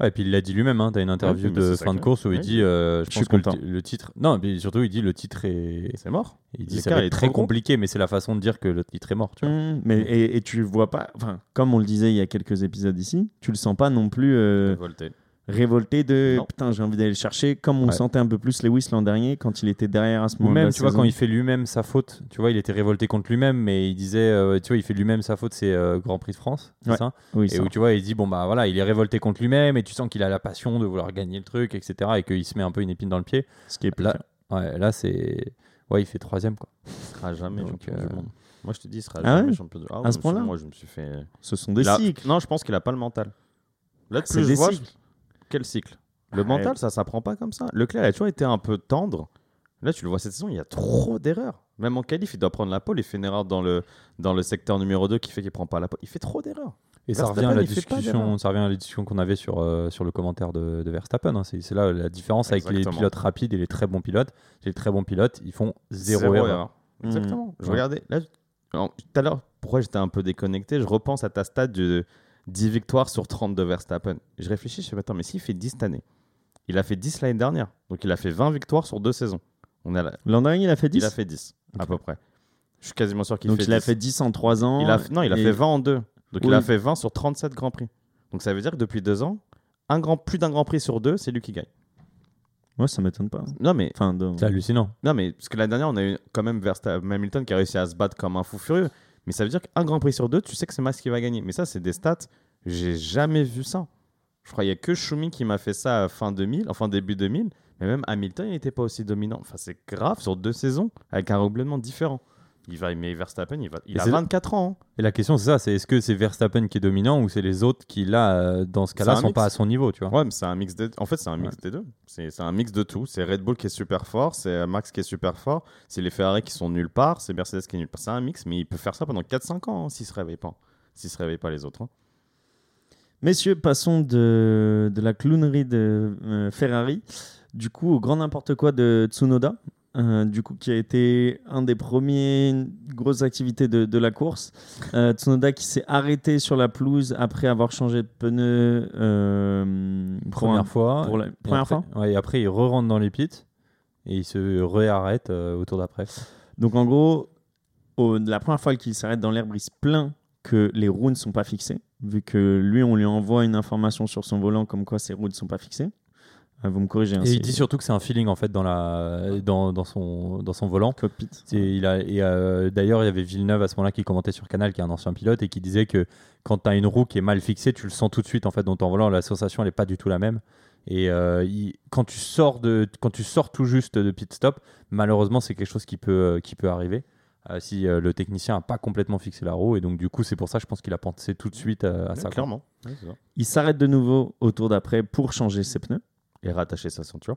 Ouais, et puis il l'a dit lui-même, hein, t'as une interview de fin de course où il dit euh, je Je pense suis que le, content. ti- le titre. Non, mais surtout il dit le titre est. C'est mort. Il dit L'écart, ça va il est être très gros. compliqué, mais c'est la façon de dire que le titre est mort. Tu vois. Mmh, mais et, et tu vois pas, enfin, comme on le disait il y a quelques épisodes ici, tu le sens pas non plus euh, Révolté. Révolté de Non. putain j'ai envie d'aller le chercher, comme on Ouais. sentait un peu plus Lewis l'an dernier quand il était derrière à ce moment-là. même, tu vois, quand il fait lui-même sa faute, tu vois, il était révolté contre lui-même, mais il disait, euh, tu vois, il fait lui-même sa faute, c'est euh, Grand Prix de France, c'est Ouais. ça oui, Et ça. où tu vois, il dit, bon, bah voilà, il est révolté contre lui-même, et tu sens qu'il a la passion de vouloir gagner le truc, etc., et qu'il se met un peu une épine dans le pied. ce qui est plus Là, clair. ouais, là c'est. Ouais, il fait troisième, quoi. Il sera jamais Donc, champion euh, du monde. Moi, je te dis, il sera Ah jamais ouais champion du monde. À ce point-là Moi, je me suis fait. Ce sont des Là- cycles. Non, je pense qu'il a pas le mental. Là, C'est plus je des vois, cycles. Quel cycle? Le Ouais. mental, ça s'apprend pas comme ça. Leclerc a toujours été un peu tendre. Là, tu le vois cette saison, il y a trop d'erreurs. Même en qualif, il doit prendre la pole. Il fait une erreur dans le, dans le secteur numéro 2 qui fait qu'il prend pas la pole. Il fait trop d'erreurs. Et ça revient, à la discussion, ça revient à la discussion qu'on avait sur, euh, sur le commentaire de, de Verstappen. hein. C'est là la différence avec les pilotes rapides et les très bons pilotes. Les très bons pilotes, ils font zéro, erreur. Mmh. Exactement. Je Ouais. regardais. Là, tout à l'heure, pourquoi j'étais un peu déconnecté Je repense à ta stat de 10 victoires sur 30 de Verstappen. Je réfléchis, je me dis, attends, mais s'il fait 10 cette année, il a fait 10 l'année dernière. Donc, il a fait 20 victoires sur deux saisons. On a la- L'an dernier il a fait 10. Il a fait 10, à peu près. Je suis quasiment sûr qu'il Donc fait il a 10. fait 10 en 3 ans. Il a, non, il a et- fait 20 en deux. Donc il Oui. a fait 20 sur 37 Grands Prix. Donc ça veut dire que depuis deux ans, un grand, plus d'un Grand Prix sur deux, c'est lui qui gagne. Moi ça m'étonne pas. Non mais, Enfin, de- C'est hallucinant. non, mais parce que l'année dernière, on a eu quand même Verstappen, Hamilton qui a réussi à se battre comme un fou furieux. Mais ça veut dire qu'un Grand Prix sur deux, tu sais que c'est Max qui va gagner. Mais ça, c'est des stats, j'ai jamais vu ça. Je crois qu'il n'y a que Schumi qui m'a fait ça fin 2000, enfin début 2000. Mais même Hamilton, il n'était pas aussi dominant. Enfin, c'est grave sur deux saisons avec un règlement différent. Il va, mais Verstappen, il, va, il a c'est- 24 ans. hein. Et la question, c'est ça c'est est-ce que c'est Verstappen qui est dominant ou c'est les autres qui, là, euh, dans ce cas-là, sont mix. pas à son niveau, tu vois? Ouais, mais c'est un mix des... En fait, c'est un mix des deux. C'est c'est un mix de tout. C'est Red Bull qui est super fort, c'est euh, Max qui est super fort, c'est les Ferrari qui sont nulle part, c'est Mercedes qui est nulle part. C'est un mix, mais il peut faire ça pendant 4-5 ans hein, s'il se réveille pas. S'il se réveille pas les autres. hein. Messieurs, passons de, de la clownerie de euh, Ferrari, du coup au grand n'importe quoi de Tsunoda, euh, du coup qui a été un des premiers grosses activités de, de la course. Euh, Tsunoda qui s'est arrêté sur la pelouse après avoir changé de pneu euh, pour Première un- fois. pour la et première après- fois. Ouais, et après, il re-rentre dans les pits et il se réarrête euh, au tour d'après. Donc en gros, au- la première fois qu'il s'arrête dans l'herbe, il se plaint que les roues ne sont pas fixées, vu que lui, on lui envoie une information sur son volant comme quoi ses roues ne sont pas fixées. Euh, vous me corrigez. hein, Et il dit surtout que c'est un feeling en fait dans, la, dans, dans, son, dans son volant. cockpit. Il a, et euh, d'ailleurs, il y avait Villeneuve à ce moment-là qui commentait sur Canal, qui est un ancien pilote, et qui disait que quand tu as une roue qui est mal fixée, tu le sens tout de suite en fait dans ton volant. La sensation, elle n'est pas du tout la même. Et euh, il- quand, tu sors de, quand tu sors tout juste de pit stop, malheureusement, c'est quelque chose qui peut, euh, qui peut arriver. euh, si euh, le technicien n'a pas complètement fixé la roue, et donc du coup, c'est pour ça, je pense qu'il a pensé tout de suite euh, à Ouais, ça. clairement. Ça. Il s'arrête de nouveau au tour d'après pour changer ses pneus Et rattacher sa ceinture.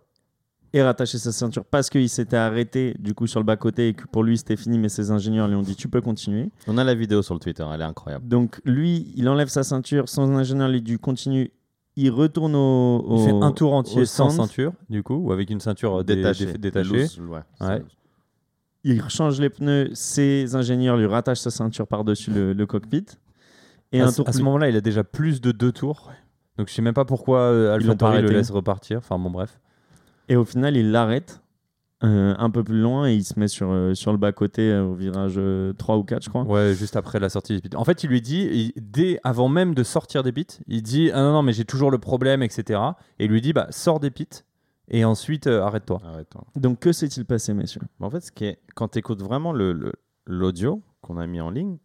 et rattacher sa ceinture parce qu'il s'était arrêté du coup sur le bas-côté et que pour lui c'était fini, mais ses ingénieurs lui ont dit tu peux continuer. On a la vidéo sur le Twitter, elle est incroyable. Donc lui, il enlève sa ceinture, son ingénieur lui dit continue. Il retourne au. Il au- fait un tour entier sans ceinture, du coup, ou avec une ceinture dé- détachée. Loose, ouais, c'est Ouais. loose. Il change les pneus, ses ingénieurs lui rattachent sa ceinture par-dessus le, le cockpit. Et à, un ce- tour à ce plus- moment-là, il a déjà plus de deux tours. Donc je sais même pas pourquoi euh, AlphaTauri le laisse repartir. Enfin bon, bref. Et au final, il l'arrête. euh, un peu plus loin et il se met sur, euh, sur le bas-côté euh, au virage euh, 3 ou 4, je crois. Ouais, juste après la sortie des pits. En fait, il lui dit, il- dès avant même de sortir des pits, il dit Ah non, non, mais j'ai toujours le problème, etc. Et il lui dit Bah, sors des pits et ensuite euh, arrête-toi. Arrête-toi. Donc que s'est-il passé, messieurs? Mais en fait, ce qui est, quand tu écoutes vraiment le- le- l'audio qu'on a mis en ligne,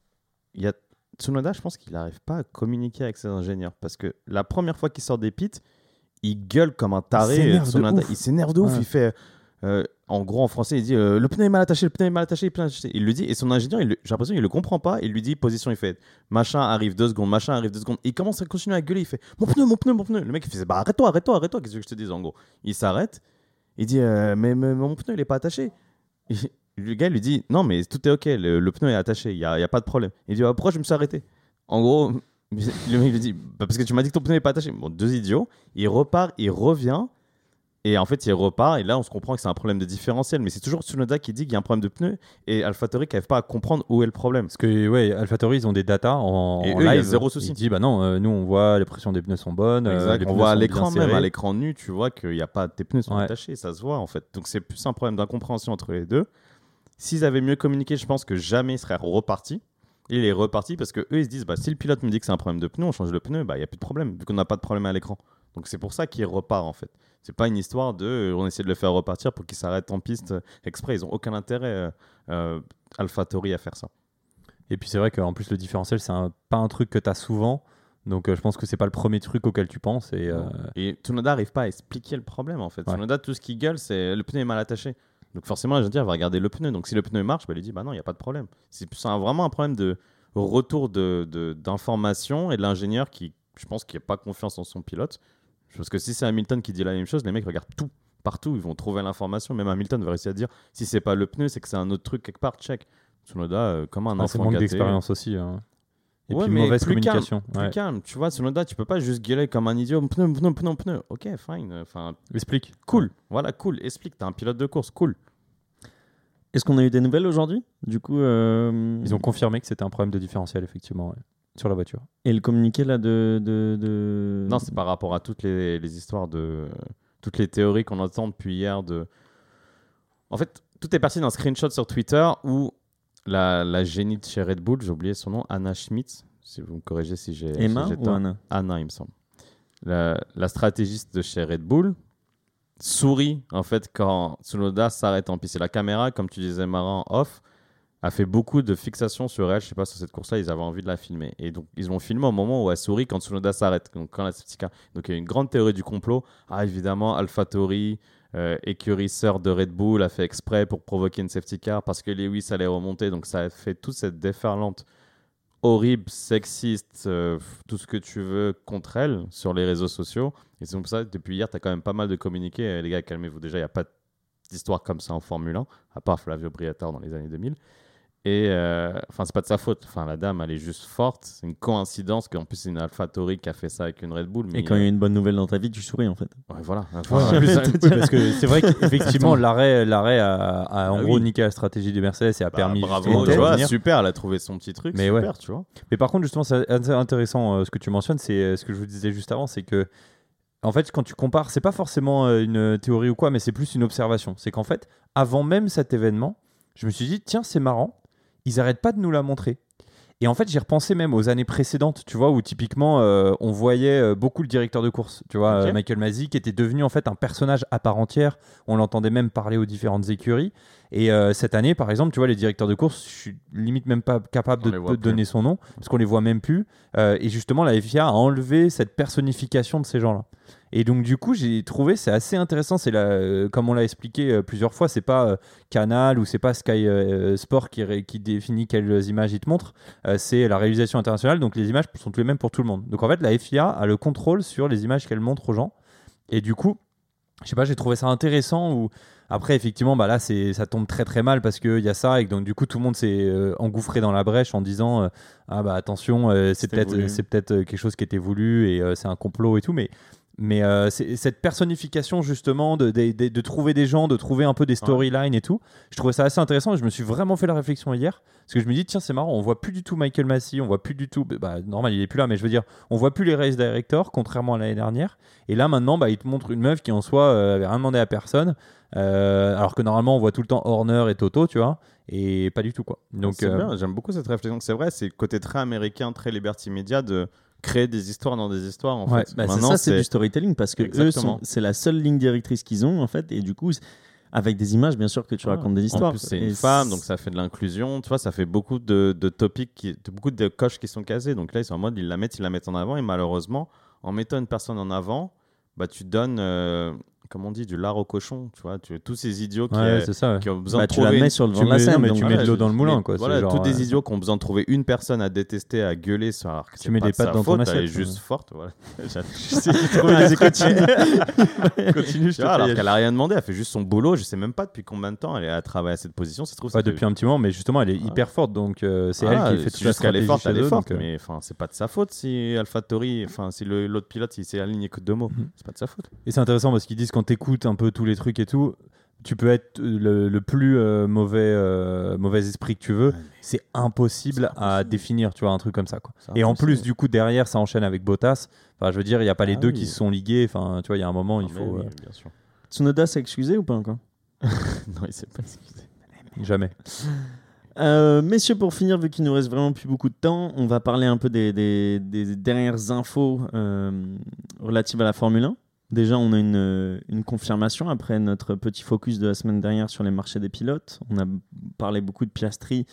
il y a Tsunoda, je pense qu'il n'arrive pas à communiquer avec ses ingénieurs parce que la première fois qu'il sort des pits, il gueule comme un taré. s'énerve de Tsunoda. ouf. Il s'énerve de ouf. Ouais. Il fait, euh, en gros, en français, il dit euh, le pneu est mal attaché, le pneu est mal attaché, le pneu est mal attaché. Il le dit et son ingénieur, j'ai l'impression qu'il le comprend pas. Il lui dit position, il fait machin arrive deux secondes, machin arrive deux secondes. Et il commence à continuer à gueuler. Il fait mon pneu, mon pneu, mon pneu. Le mec, il fait bah arrête-toi, arrête-toi, arrête-toi. Qu'est-ce que je te dis en gros? Il s'arrête. Il dit euh, mais, mais mon pneu, il est pas attaché. Le gars lui dit non mais tout est ok, le, le pneu est attaché, il y a, y a pas de problème. Il dit Ah, pourquoi je me suis arrêté? En gros, le mec lui dit Bah, parce que tu m'as dit que ton pneu n'est pas attaché. Bon, deux idiots. Il repart, il revient. Et en fait, il repart, et là, on se comprend que c'est un problème de différentiel. Mais c'est toujours Tsunoda qui dit qu'il y a un problème de pneu, et AlphaTauri qui n'arrive pas à comprendre où est le problème. Parce que, ouais, AlphaTauri, ils ont des datas en, Et en eux, il y a live. zéro souci. Il dit Bah non, euh, nous, on voit les pressions des pneus sont bonnes. euh, les On pneus voit à l'écran, même à l'écran nu, tu vois qu'il y a pas tes pneus sont Ouais. attachés, ça se voit en fait. Donc c'est plus un problème d'incompréhension entre les deux. S'ils avaient mieux communiqué, je pense que jamais ils seraient repartis. Et il est reparti parce que eux ils se disent bah, si le pilote me dit que c'est un problème de pneu, on change le pneu, bah il y a plus de problème vu qu'on n'a pas de problème à l'écran. Donc c'est pour ça qu'il repart en fait. C'est pas une histoire de euh, on essaie de le faire repartir pour qu'il s'arrête en piste euh, exprès. Ils ont aucun intérêt euh, euh, AlphaTauri à faire ça. Et puis c'est vrai qu'en plus, le différentiel, c'est un- pas un truc que tu as souvent. Donc euh, je pense que c'est pas le premier truc auquel tu penses. Et, euh, Et Tsunoda n'arrive pas à expliquer le problème en fait. Ouais. Tsunoda, tout ce qu'il gueule, c'est le pneu est mal attaché. Donc forcément, l'ingénieur va regarder le pneu. Donc si le pneu marche, bah, lui dit bah non, il n'y a pas de problème. C'est vraiment un problème de retour de, d'informations et de l'ingénieur qui, je pense, qui n'a pas confiance en son pilote. Parce que si c'est Hamilton qui dit la même chose, les mecs regardent tout, partout, ils vont trouver l'information. Même Hamilton va réussir à dire si c'est pas le pneu, c'est que c'est un autre truc quelque part, check. Tsunoda, euh, comme un ah, c'est enfant manque gâté. d'expérience aussi. hein. Et Ouais, puis mais mauvaise plus calme, communication. Plus ouais. calme, tu vois, Tsunoda, tu peux pas juste gueuler comme un idiot, pneu, pneu, pneu, pneu. Ok, fine. Enfin, Explique. Cool, voilà, cool. Explique, t'es un pilote de course, cool. Est-ce qu'on a eu des nouvelles aujourd'hui? Du coup, euh, Ils ont confirmé que c'était un problème de différentiel, effectivement, ouais, sur la voiture. et le communiqué là de. de, de- Non, c'est par rapport à toutes les, les histoires de. Toutes les théories qu'on entend depuis hier de. En fait, tout est parti d'un screenshot sur Twitter où la, la génie de chez Red Bull, j'ai oublié son nom, Anna Schmitz, si vous me corrigez si j'ai. si Emma j'ai ou tort. Anna Anna, il me semble. La, la stratégiste de chez Red Bull sourit en fait quand Tsunoda s'arrête en piste. Et la caméra, comme tu disais, Marin, off, a fait beaucoup de fixations sur elle. Je sais pas, sur cette course-là, ils avaient envie de la filmer. Et donc, ils l'ont filmé au moment où elle sourit quand Tsunoda s'arrête. Donc, quand la safety car- Donc, il y a une grande théorie du complot. Ah, évidemment, AlphaTauri, euh, écurie sœur de Red Bull, a fait exprès pour provoquer une safety car parce que Lewis allait remonter. Donc, ça a fait toute cette déferlante horrible, sexiste, euh, tout ce que tu veux contre elle sur les réseaux sociaux. Et c'est pour ça, depuis hier, tu as quand même pas mal de communiqués. Eh, les gars, calmez-vous. Déjà, il n'y a pas d'histoire comme ça en Formule 1, à part Flavio Briatore dans les années 2000. Et euh, enfin, c'est pas de sa faute. Enfin, la dame, elle est juste forte. C'est une coïncidence qu'en plus, c'est une AlphaTauri qui a fait ça avec une Red Bull. Mais Et quand il y a une bonne nouvelle dans ta vie, tu souris en fait. euh, ouais, voilà. Ouais, Enfin, oui, parce que c'est vrai qu'effectivement, l'arrêt, l'arrêt a, a en Ah gros oui. niqué la stratégie du Mercedes et a bah, permis bravo, tu vois, super, elle a trouvé son petit truc. Mais super, ouais. tu vois. Mais par contre, justement, c'est intéressant euh, ce que tu mentionnes, c'est euh, ce que je vous disais juste avant, c'est que en fait, quand tu compares, c'est pas forcément euh, une théorie ou quoi, mais c'est plus une observation. C'est qu'en fait, avant même cet événement, je me suis dit, tiens, c'est marrant, ils arrêtent pas de nous la montrer. Et en fait, j'ai repensé même aux années précédentes, tu vois, où typiquement euh, on voyait euh, beaucoup le directeur de course, tu vois, euh, Michael Masi, qui était devenu en fait un personnage à part entière. On l'entendait même parler aux différentes écuries. Et euh, cette année, par exemple, tu vois, les directeurs de course, je suis limite même pas capable de donner son nom, parce qu'on les voit même plus. Euh, et justement, la FIA a enlevé cette personnification de ces gens-là. Et donc, du coup, j'ai trouvé c'est assez intéressant. C'est euh, comme on l'a expliqué euh, plusieurs fois, c'est pas euh, Canal ou c'est pas Sky Sport qui, ré- qui définit quelles images il te montre. Euh, c'est la réalisation internationale. Donc, les images sont toutes les mêmes pour tout le monde. Donc, en fait, la FIA a le contrôle sur les images qu'elle montre aux gens. Et du coup, je sais pas, j'ai trouvé ça intéressant. Ou après, effectivement, bah là, c'est ça tombe très très mal parce qu'il y a ça et que donc du coup, tout le monde s'est euh, engouffré dans la brèche en disant euh, ah bah attention, euh, c'est C'était peut-être voulu. c'est peut-être quelque chose qui était voulu et c'est un complot et tout. Mais Mais euh, cette personnification justement de, de, de- de trouver des gens, de trouver un peu des storylines et tout. Je trouvais ça assez intéressant. et Je me suis vraiment fait la réflexion hier parce que je me dis tiens c'est marrant, on voit plus du tout Michael Massey, on voit plus du tout. Bah normal il est plus là, mais je veux dire on voit plus les race directors contrairement à l'année dernière. Et là maintenant bah il te montre une meuf qui en soi euh, avait rien demandé à personne, Euh, alors que normalement on voit tout le temps Horner et Toto, tu vois, et pas du tout quoi. Donc euh, j'aime beaucoup cette réflexion. C'est vrai, c'est le côté très américain, très Liberty Media de créer des histoires dans des histoires en Ouais, fait. Bah, c'est Maintenant, ça, c'est du storytelling parce que eux Exactement. c'est la seule ligne directrice qu'ils ont en fait, et du coup, avec des images, bien sûr que tu Ah. racontes des histoires. En plus, c'est une femme, donc ça fait de l'inclusion. Tu vois, ça fait beaucoup de, de topics, qui, de- beaucoup de coches qui sont casées. Donc là, ils sont en mode, ils la mettent, ils la mettent en avant. Et malheureusement, en mettant une personne en avant, bah, tu donnes, euh, comme on dit, du lard au cochon. Tu vois, tu, tous ces idiots qui, ouais, c'est ça. ouais. qui ont besoin Bah, de tu la trouver. mets sur le Tu devant de la mets- non, scène. mais donc tu voilà. mets de l'eau dans le moulin, mais quoi. c'est Voilà, genre, tous des idiots qui ont besoin de trouver une personne à détester, à gueuler, sur- alors que Tu mets pas des pattes dans ton faute, Elle est assiette, juste forte. Voilà. Écoutines. Continue, je vois, alors qu'elle a rien demandé, elle fait juste son boulot. Je sais même pas depuis combien de temps elle est à travailler à cette position. Ça se trouve, depuis un petit moment, mais justement, elle est Ah. hyper forte, donc euh, c'est Ah, elle qui fait toute la jusqu'à elle est forte, elle est forte, euh, mais enfin, c'est pas de sa faute si AlphaTauri, enfin, si l'autre pilote, il s'est aligné que deux mots, Mhm. c'est pas de sa faute. Et c'est intéressant parce qu'ils disent quand t'écoutes un peu tous les trucs et tout, tu peux être le, le plus euh, mauvais, euh, mauvais esprit que tu veux, c'est impossible à définir, tu vois, un truc comme ça. Quoi. Et en plus, du coup, derrière, ça enchaîne avec Bottas. Enfin, je veux dire, il n'y a pas les Ah deux oui. qui se sont ligués. Enfin, tu vois, il y a un moment, Ah, il faut oui, euh, bien sûr. Tsunoda s'est excusé ou pas encore? Non, il s'est pas excusé. jamais. Euh, messieurs, pour finir, vu qu'il nous reste vraiment plus beaucoup de temps, on va parler un peu des, des- des dernières infos euh, relatives à la Formule 1. Déjà, on a une, euh, une confirmation après notre petit focus de la semaine dernière sur les marchés des pilotes. On a parlé beaucoup de Piastri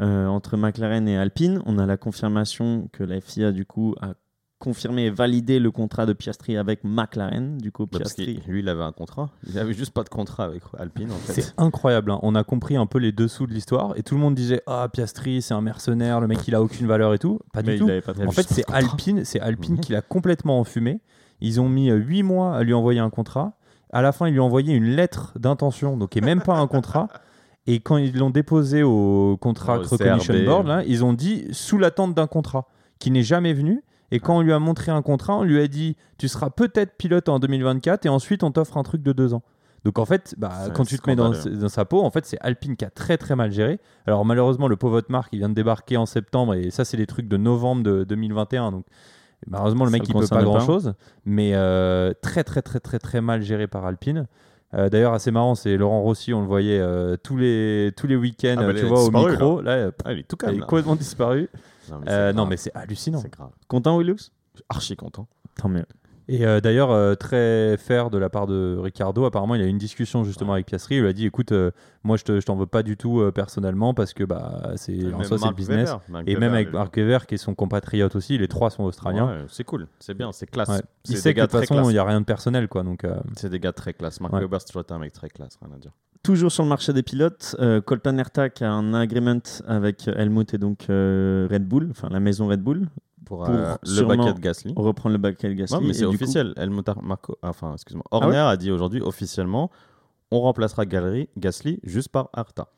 euh, entre McLaren et Alpine. On a la confirmation que la FIA, du coup, a confirmé et validé le contrat de Piastri avec McLaren. Du coup, Bah, parce Piastri. lui, il avait un contrat. Il avait juste pas de contrat avec Alpine, en fait. C'est incroyable. hein. On a compris un peu les dessous de l'histoire et tout le monde disait Ah, Piastri, c'est un mercenaire, le mec, il a aucune valeur et tout. Pas Mais du il tout. avait pas de En fait, c'est Alpine, c'est Alpine Mhm. qui l'a complètement enfumé. Ils ont mis 8 mois à lui envoyer un contrat. À la fin, ils lui ont envoyé une lettre d'intention, donc qui n'est même pas un contrat. Et quand ils l'ont déposé au Contract Au Recognition CRB. Board, là, ils ont dit sous l'attente d'un contrat qui n'est jamais venu. Et quand on lui a montré un contrat, on lui a dit tu seras peut-être pilote en 2024 et ensuite on t'offre un truc de deux ans. Donc en fait, bah, quand tu te mets dans sa peau, en fait, c'est Alpine qui a très très mal géré. Alors malheureusement, le pauvre Marc, il vient de débarquer en septembre et ça, c'est des trucs de novembre de 2021. Donc malheureusement, le mec, il peut pas concerne pas. grand chose, mais euh, très très très très très mal géré par Alpine. Euh, D'ailleurs, assez marrant, c'est Laurent Rossi, on le voyait euh, tous les tous les week-ends, Ah, bah, euh, tu vois, au disparu, micro. Là, euh, Ah, il est tout il calme. est là. complètement disparu. Non, mais Euh, c'est hallucinant. C'est grave. Content, Willux? Archi content. Tant mieux. Et euh, d'ailleurs, euh, très fair de la part de Ricardo, apparemment, il a eu une discussion justement avec Piastri. Il lui a dit écoute, euh, moi je te- je t'en veux pas du tout euh, personnellement parce que bah, c'est en soi, c'est le Mark business. Et même avec Mark Webber, qui est son compatriote aussi, les trois sont australiens. Ouais, c'est cool, c'est bien, c'est classe. Ouais. C'est Il sait que de toute façon, il n'y a rien de personnel. quoi. Donc, euh, C'est des gars très classe. Mark Ouais. Webber, c'est toujours un mec très classe, rien à dire. Toujours sur le marché des pilotes, euh, Colton Herta qui a un agreement avec Helmut et donc euh, Red Bull, enfin la maison Red Bull, Pour, Pour euh, le de Gasly. on reprend le baquet Gasly. Ouais, mais c'est coup- officiel. Helmut Ar- Marco, enfin, excuse-moi. Ah Horner a dit aujourd'hui officiellement, on remplacera Gallery, Gasly juste par Arta.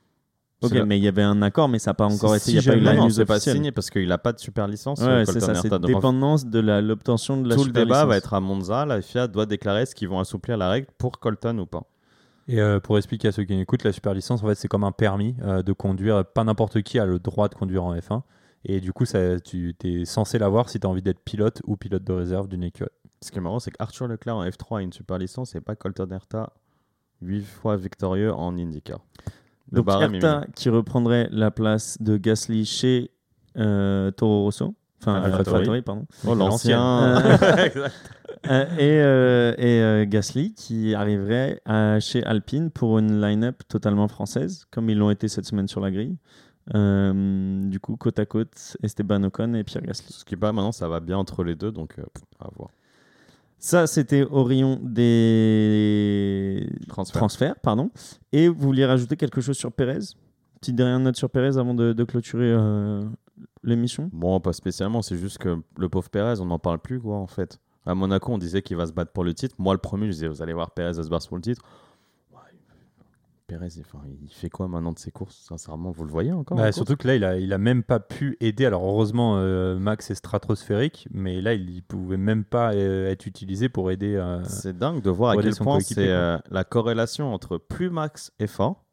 ok, mais il y avait un accord, mais ça n'a pas encore Si- été. Il n'y a si pas eu la non, news pas signé parce qu'il n'a pas de super licence. Ouais, euh, c'est ça, c'est Herta. Donc, en dépendance de la- l'obtention de la tout le débat licence. va être à Monza. La FIA doit déclarer ce qu'ils vont assouplir la règle pour Colton ou pas. Et euh, pour expliquer à ceux qui écoutent, la super licence, en fait, c'est comme un permis euh, de conduire. Pas n'importe qui a le droit de conduire en F1. Et du coup, ça, tu es censé l'avoir si tu as envie d'être pilote ou pilote de réserve d'une écurie. Ce qui est marrant, c'est qu'Arthur Leclerc en F3 a une super licence et pas Colton Herta, 8 fois victorieux en IndyCar. Le Donc Herta qui reprendrait la place de Gasly chez euh, Toro Rosso. Enfin. AlphaTauri, pardon. Oh, l'ancien. Exact. Euh, et euh, et euh, Gasly qui arriverait à- chez Alpine pour une line-up totalement française, comme ils l'ont été cette semaine sur la grille. Euh, du coup, côte à côte, Esteban Ocon et Pierre Gasly. Ce qui pas maintenant, ça va bien entre les deux, donc euh, à voir. Ça, c'était au rayon des Transfert. transferts. pardon. Et vous vouliez rajouter quelque chose sur Pérez? Petite dernière note sur Pérez avant de, de clôturer euh, l'émission? Bon, pas spécialement, c'est juste que le pauvre Pérez, on n'en parle plus, quoi, en fait. À Monaco, on disait qu'il va se battre pour le titre. Moi, le premier, je disais, vous allez voir, Pérez va se battre pour le titre. Pérez, il, enfin, il fait quoi maintenant de ses courses? Sincèrement, vous le voyez encore Bah, en surtout que là, il a, il a même pas pu aider. Alors heureusement, euh, Max est stratosphérique, mais là, il, il pouvait même pas euh, être utilisé pour aider. euh, C'est dingue de voir à quel point c'est la corrélation entre plus Max est fort,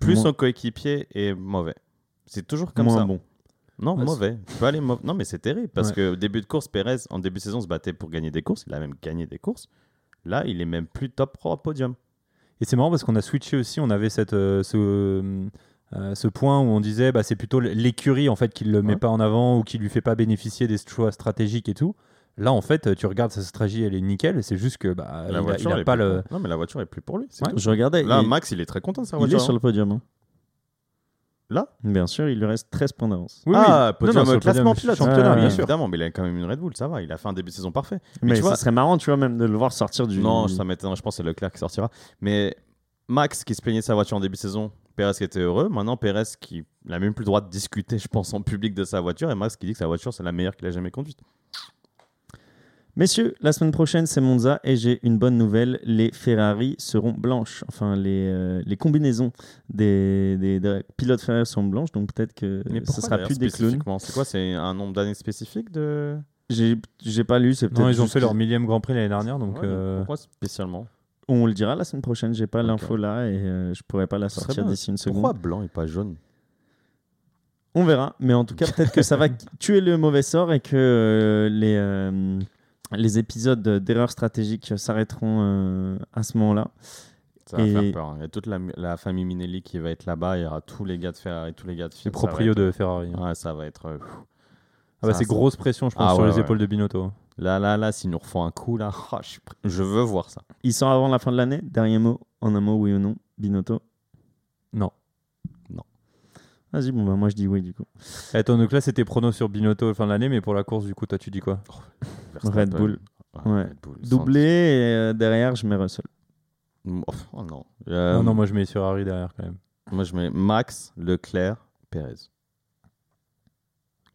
plus Moins- son coéquipier est mauvais. C'est toujours comme Moins ça. bon. Non, mauvais. Aller mau- Non, mais c'est terrible parce Ouais. que au début de course, Pérez, en début de saison, se battait pour gagner des courses. Il a même gagné des courses. Là, il est même plus top 3 podium. Et c'est marrant parce qu'on a switché aussi. On avait cette, euh, ce, euh, ce point où on disait bah, c'est plutôt l'écurie en fait qui le met Ouais. pas en avant ou qui lui fait pas bénéficier des choix stratégiques et tout. Là, en fait, tu regardes sa stratégie, elle est nickel. et C'est juste que bah, il, la a, voiture, il a pas plus le. pour- Non, mais la voiture est plus pour lui. c'est Ouais. tout. Je regardais. Là, il, Max, il est très content de sa il voiture. est sur hein. le podium. hein. Là Bien sûr, il lui reste 13 points d'avance. Oui, Ah, oui. podium Non, non, classement podium, pilote. championnat, ouais. sûr. Évidemment, mais il a quand même une Red Bull, ça va. Il a fait un début de saison parfait. Mais, tu ça vois- serait marrant, tu vois, même de le voir sortir du. Non, ça m'étonnerait. Je pense que c'est Leclerc qui sortira. Mais Max qui se plaignait de sa voiture en début de saison, Pérez qui était heureux. Maintenant, Pérez qui n'a même plus le droit de discuter, je pense, en public de sa voiture. Et Max qui dit que sa voiture, c'est la meilleure qu'il a jamais conduite. Messieurs, la semaine prochaine, c'est Monza et j'ai une bonne nouvelle. Les Ferrari seront blanches. Enfin, les, euh, les combinaisons des, des- des pilotes Ferrari seront blanches. Donc peut-être que Mais ce sera plus des clones. spécifiquement? C'est quoi C'est un nombre d'années spécifique de. J'ai pas lu, c'est peut-être. Non, ils ont juste fait leur millième Grand Prix l'année dernière, donc. Ouais, euh, Pourquoi spécialement? On le dira la semaine prochaine. J'ai pas l'info là et euh, je pourrais pas la sortir d'ici une seconde. Pourquoi blanc et pas jaune? On verra, mais en tout cas, peut-être que ça va tuer le mauvais sort et que euh, les, euh, les épisodes d'erreurs stratégiques s'arrêteront euh, à ce moment-là. Ça va Et- faire peur. hein. Il y a toute la, la famille Minelli qui va être là-bas. Il y aura tous les gars de Ferrari, tous les gars de les Fiat. va proprios être- de Ferrari. hein. Ouais, ça va être. euh. Ah bah, c'est grosse pression, je pense, Ah sur ouais, les ouais. épaules de Binotto. Là, là, là, s'ils nous refont un coup, là, ah, je, suis prêt. je veux voir ça. Il sort avant la fin de l'année. Dernier mot, en un mot, oui ou non, Binotto? Non. Vas-y, bon, bah, moi je dis oui du coup. Attends, donc là, c'était prono sur Binotto fin de l'année, mais pour la course, du coup, toi, tu dis quoi? Verstappen. Red Bull. Ouais, Ouais. Red Bull, Doublé et euh, derrière, je mets Russell. sans- Oh non. Euh, Non, non, moi, je mets sur Harry derrière quand même. moi, je mets Max, Leclerc, Perez.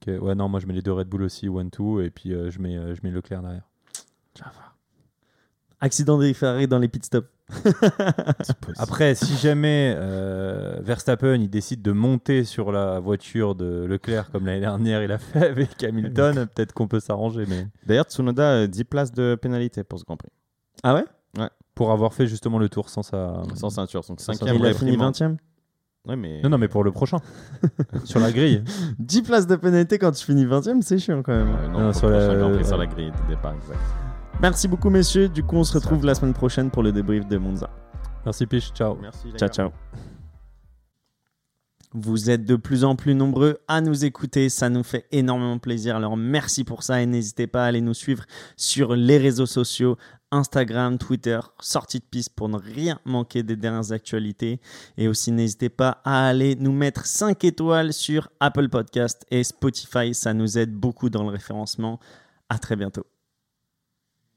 Ok, Ouais, non, moi, je mets les deux Red Bull aussi, 1-2, et puis euh, je, mets, euh, je mets Leclerc derrière. Accident des Ferrari dans les pit stops. Après, si jamais euh, Verstappen il décide de monter sur la voiture de Leclerc comme l'année dernière il a fait avec Hamilton, peut-être qu'on peut s'arranger. Mais D'ailleurs, Tsunoda, euh, 10 places de pénalité pour ce Grand Prix. Ah ouais? Pour avoir fait justement le tour sans sa. Sans ceinture. Donc, cinquième Il a fini réprimande. 20ème Ouais, mais... Non, non, mais pour le prochain. sur la grille. 10 places de pénalité quand tu finis 20ème, c'est chiant quand même. Ouais, non, sur le Grand Prix, sur ouais. la grille de départ, exact. Merci beaucoup, messieurs. Du coup, on se retrouve la semaine prochaine pour le débrief de Monza. Merci Piche, ciao. Merci, Ciao, ciao. Vous êtes de plus en plus nombreux à nous écouter, ça nous fait énormément plaisir. Alors merci pour ça et n'hésitez pas à aller nous suivre sur les réseaux sociaux, Instagram, Twitter, sortie de piste pour ne rien manquer des dernières actualités. Et aussi n'hésitez pas à aller nous mettre 5 étoiles sur Apple Podcast et Spotify, ça nous aide beaucoup dans le référencement. À très bientôt.